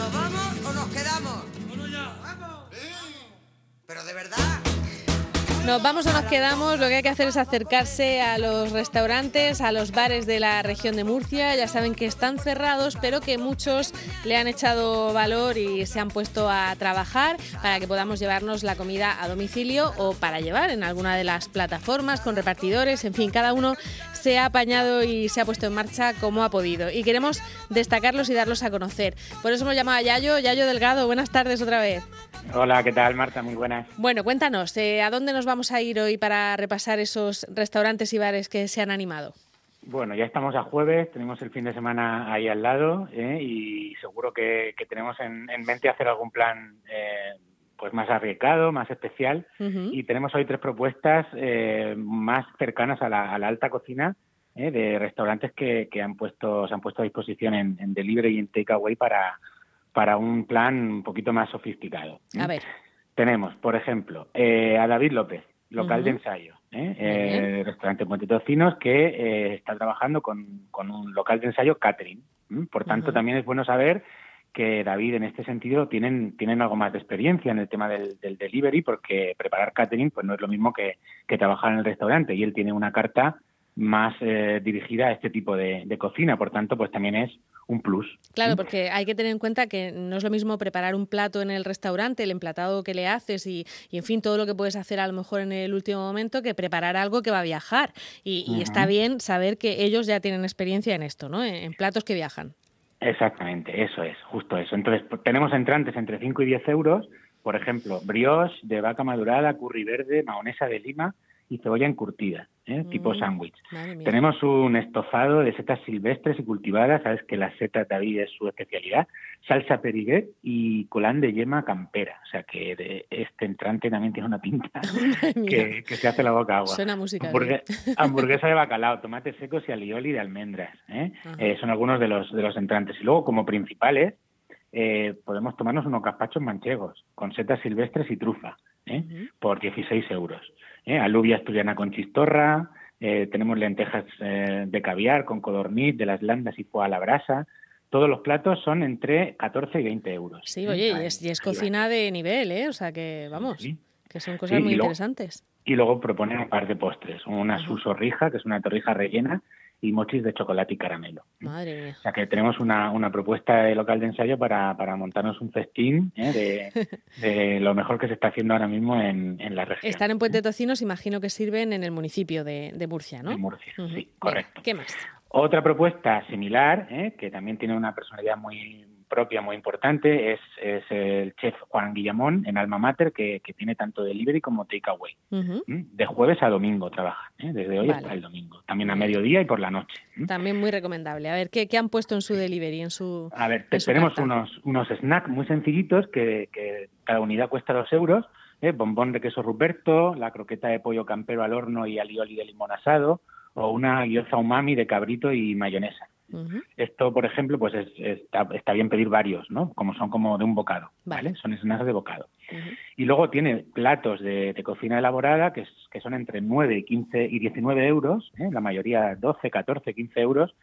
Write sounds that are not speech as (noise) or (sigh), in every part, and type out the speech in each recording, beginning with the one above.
¿Nos vamos o nos quedamos? ¡Vamos! Pero de verdad. Nos vamos o nos quedamos, lo que hay que hacer es acercarse a los restaurantes, a los bares de la región de Murcia. Ya saben que están cerrados, pero que muchos le han echado valor y se han puesto a trabajar para que podamos llevarnos la comida a domicilio o para llevar en alguna de las plataformas con repartidores. En fin, cada uno se ha apañado y se ha puesto en marcha como ha podido. Y queremos destacarlos y darlos a conocer. Por eso hemos llamado a Yayo. Yayo Delgado, buenas tardes otra vez. Hola, ¿qué tal, Marta? Muy buenas. Bueno, cuéntanos, eh, ¿a dónde nos vamos a ir hoy para repasar esos restaurantes y bares que se han animado? Bueno, ya estamos a jueves, tenemos el fin de semana ahí al lado ¿eh? y seguro que, tenemos en, mente hacer algún plan eh, pues más arriesgado, más especial y tenemos hoy tres propuestas eh, más cercanas a la, alta cocina de restaurantes que, han puesto se han puesto a disposición en, en delivery y en takeaway para para un plan un poquito más sofisticado. A ver. Tenemos, por ejemplo, a David López, local de ensayo, ¿eh? eh restaurante Puente Tocinos, que eh, está trabajando con, un local de ensayo catering. Por tanto, también es bueno saber que David en este sentido tienen, tienen algo más de experiencia en el tema del, delivery, porque preparar catering pues no es lo mismo que, que, trabajar en el restaurante y él tiene una carta más eh, dirigida a este tipo de, cocina, por tanto, pues también es un plus. Claro, porque hay que tener en cuenta que no es lo mismo preparar un plato en el restaurante, el emplatado que le haces y, en fin, todo lo que puedes hacer a lo mejor en el último momento que preparar algo que va a viajar. Y, está bien saber que ellos ya tienen experiencia en esto, ¿no? En, platos que viajan. Exactamente, eso es, justo eso. Entonces, tenemos entrantes entre 5 y 10 euros, por ejemplo, brioche de vaca madurada, curry verde, mahonesa de lima, y cebolla encurtida, ¿eh? tipo mm, sándwich. Tenemos un estofado de setas silvestres y cultivadas, sabes que la seta David es su especialidad, salsa periguet y colán de yema campera, o sea que este entrante también tiene una pinta (laughs) que, se hace la boca agua. Suena música. (laughs) hamburguesa de bacalao, tomates secos y alioli de almendras, ¿eh? Eh, son algunos de los, de los entrantes. Y luego como principales podemos tomarnos unos gazpachos manchegos con setas silvestres y trufa. Por 16 euros. ¿eh? alubia asturiana con chistorra, eh, tenemos lentejas eh, de caviar con codorniz, de las landas y foie a la brasa. Todos los platos son entre 14 y 20 euros. Sí, oye, y es, cocina de nivel, ¿eh? O sea que, vamos, que son cosas muy interesantes. Y luego proponen un par de postres, una susorrija, que es una torrija rellena, y mochis de chocolate y caramelo. Madre mía. O sea que tenemos una, una propuesta de local de ensayo para, para montarnos un festín ¿eh? de, (laughs) lo mejor que se está haciendo ahora mismo en, en la región. Están en Puente Tocinos, imagino que sirven en el municipio de, de Murcia, ¿no? En Murcia, sí, correcto. ¿Qué más? Otra propuesta similar, ¿eh? que también tiene una personalidad muy, propia muy importante es, es el chef Juan Guillamón en Alma Mater, que, que tiene tanto delivery como takeaway. De jueves a domingo trabaja, ¿eh? desde hoy hasta el domingo. También a mediodía y por la noche. También muy recomendable. A ver, ¿qué, ¿qué, han puesto en su delivery? En su, a ver, tenemos unos, unos snacks muy sencillitos que, que cada unidad cuesta dos euros. ¿eh? Bombón de queso Ruperto, la croqueta de pollo campero al horno y alioli de limón asado, o una gyoza umami de cabrito y mayonesa. Esto, por ejemplo, pues está, bien pedir varios, ¿no? Como son como de un bocado, ¿vale? Son snacks de bocado. Y luego tiene platos de, cocina elaborada que, que, son entre 9 y 15 y 19 euros, ¿eh? la mayoría 12, 14, 15 euros.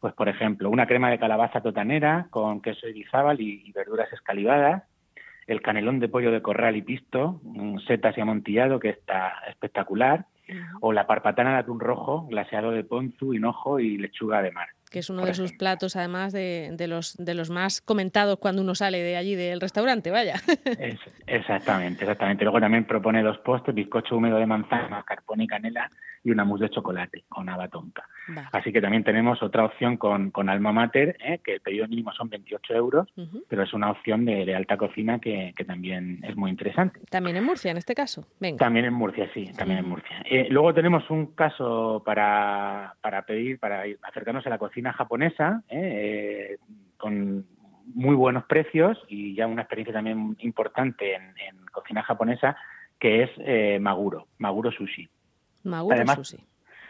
Pues, por ejemplo, una crema de calabaza totanera con queso irizábal y, y verduras escalivadas, el canelón de pollo de corral y pisto, setas y amontillado, que está espectacular, o la parpatana de atún rojo, glaseado de ponzu, hinojo y lechuga de mar que es uno de sus platos, además de, de, los, de los más comentados cuando uno sale de allí del restaurante, vaya. (laughs) exactamente, exactamente. Luego también propone dos postres, bizcocho húmedo de manzana, mascarpone y canela y una mousse de chocolate con haba tonka. Así que también tenemos otra opción con, con Alma Mater, ¿eh? que el pedido mínimo son 28 euros, pero es una opción de, alta cocina que, que, también es muy interesante. También en Murcia, en este caso. Venga. También en Murcia, sí, también en Murcia. Eh, luego tenemos un caso para, para pedir, para acercarnos a la cocina cocina japonesa, ¿eh? Eh, con muy buenos precios y ya una experiencia también importante en, cocina japonesa, que es eh, Maguro, Maguro Sushi. Maguro Sushi.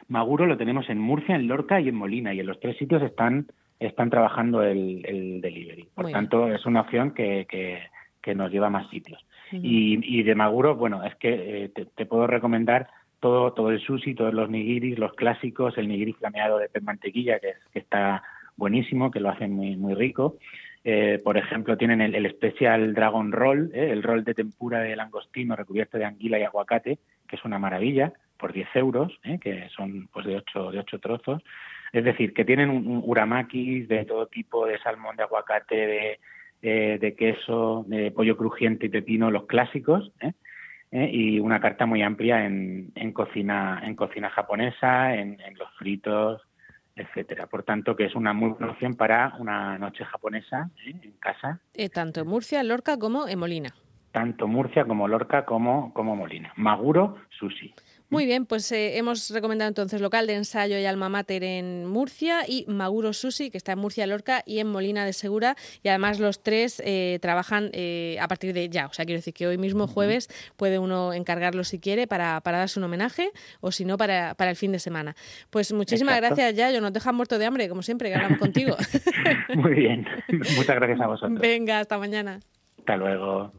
Maguro lo tenemos en Murcia, en Lorca y en Molina, y en los tres sitios están, están trabajando el, delivery. Por tanto, es una opción que, que, nos lleva a más sitios. y, y, de Maguro, bueno, es que te puedo recomendar todo, todo el sushi, todos los nigiris, los clásicos, el nigiri flameado de pez mantequilla, que, que está buenísimo, que lo hacen muy, muy rico. Eh, por ejemplo, tienen el, especial Dragon Roll, ¿eh? el rol de tempura de langostino recubierto de anguila y aguacate, que es una maravilla, por 10 euros, ¿eh? que son pues de 8, de ocho trozos. Es decir, que tienen un, uramakis de todo tipo, de salmón, de aguacate, de, eh, de queso, de pollo crujiente y pepino, los clásicos, y una carta muy amplia en, en cocina en cocina japonesa, en, en los fritos, etcétera. Por tanto, que es una muy buena opción para una noche japonesa ¿eh? en casa. Eh, tanto en Murcia, Lorca como en Molina. Tanto Murcia como Lorca como, como Molina. Maguro Sushi. Muy bien, pues eh, hemos recomendado entonces local de ensayo y alma mater en Murcia y Maguro Sushi, que está en Murcia, Lorca y en Molina de Segura. Y además los tres eh, trabajan eh, a partir de ya. O sea, quiero decir que hoy mismo jueves puede uno encargarlo si quiere para, para darse un homenaje o si no para, para el fin de semana. Pues muchísimas gracias, Yayo. Nos dejan muerto de hambre, como siempre, que hablamos contigo. (laughs) Muy bien. Muchas gracias a vosotros. Venga, hasta mañana. Hasta luego.